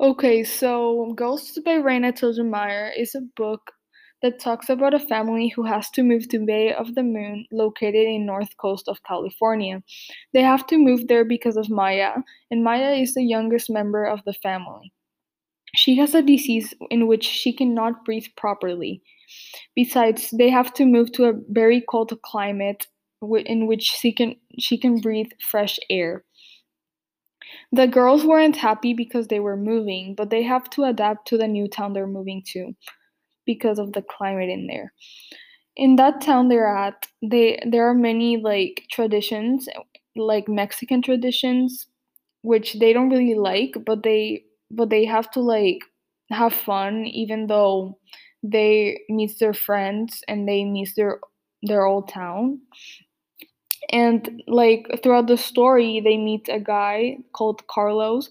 Okay, so Ghosts by Raina Telgemeier is a book that talks about a family who has to move to Bay of the Moon, located in north coast of California. They have to move there because of Maya, and Maya is the youngest member of the family. She has a disease in which she cannot breathe properly. Besides, they have to move to a very cold climate in which she can she can breathe fresh air. The girls weren't happy because they were moving, but they have to adapt to the new town they're moving to because of the climate in there. In that town they're at, they there are many like traditions, like Mexican traditions, which they don't really like, but they but they have to like have fun even though they miss their friends and they miss their their old town. And like throughout the story, they meet a guy called Carlos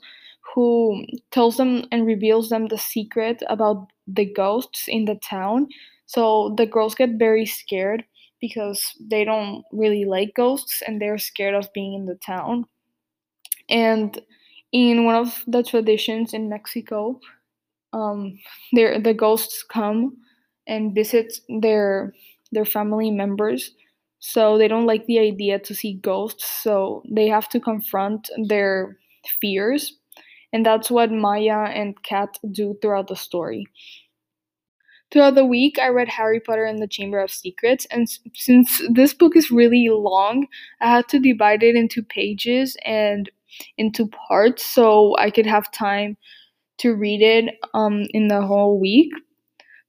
who tells them and reveals them the secret about the ghosts in the town. So the girls get very scared because they don't really like ghosts and they're scared of being in the town. And in one of the traditions in Mexico, um, their the ghosts come and visit their their family members. So they don't like the idea to see ghosts, so they have to confront their fears. And that's what Maya and Cat do throughout the story. Throughout the week, I read Harry Potter and the Chamber of Secrets, and since this book is really long, I had to divide it into pages and into parts so I could have time to read it um, in the whole week.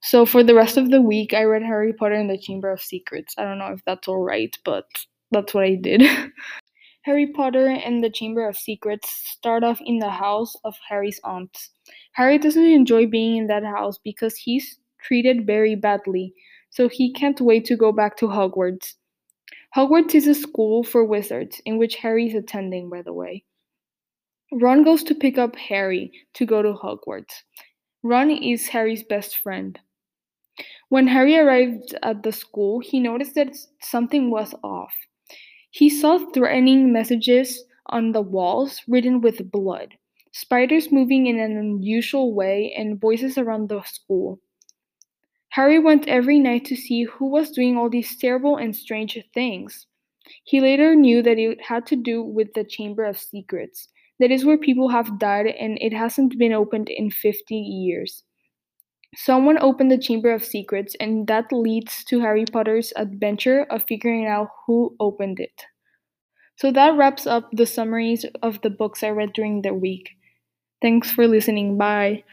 So for the rest of the week, I read Harry Potter and the Chamber of Secrets. I don't know if that's all right, but that's what I did. Harry Potter and the Chamber of Secrets start off in the house of Harry's aunts. Harry doesn't enjoy being in that house because he's treated very badly, so he can't wait to go back to Hogwarts. Hogwarts is a school for wizards in which Harry is attending, by the way. Ron goes to pick up Harry to go to Hogwarts. Ron is Harry's best friend. When Harry arrived at the school, he noticed that something was off. He saw threatening messages on the walls written with blood, spiders moving in an unusual way, and voices around the school. Harry went every night to see who was doing all these terrible and strange things. He later knew that it had to do with the Chamber of Secrets. That is where people have died and it hasn't been opened in 50 years. Someone opened the Chamber of Secrets, and that leads to Harry Potter's adventure of figuring out who opened it. So that wraps up the summaries of the books I read during the week. Thanks for listening. Bye.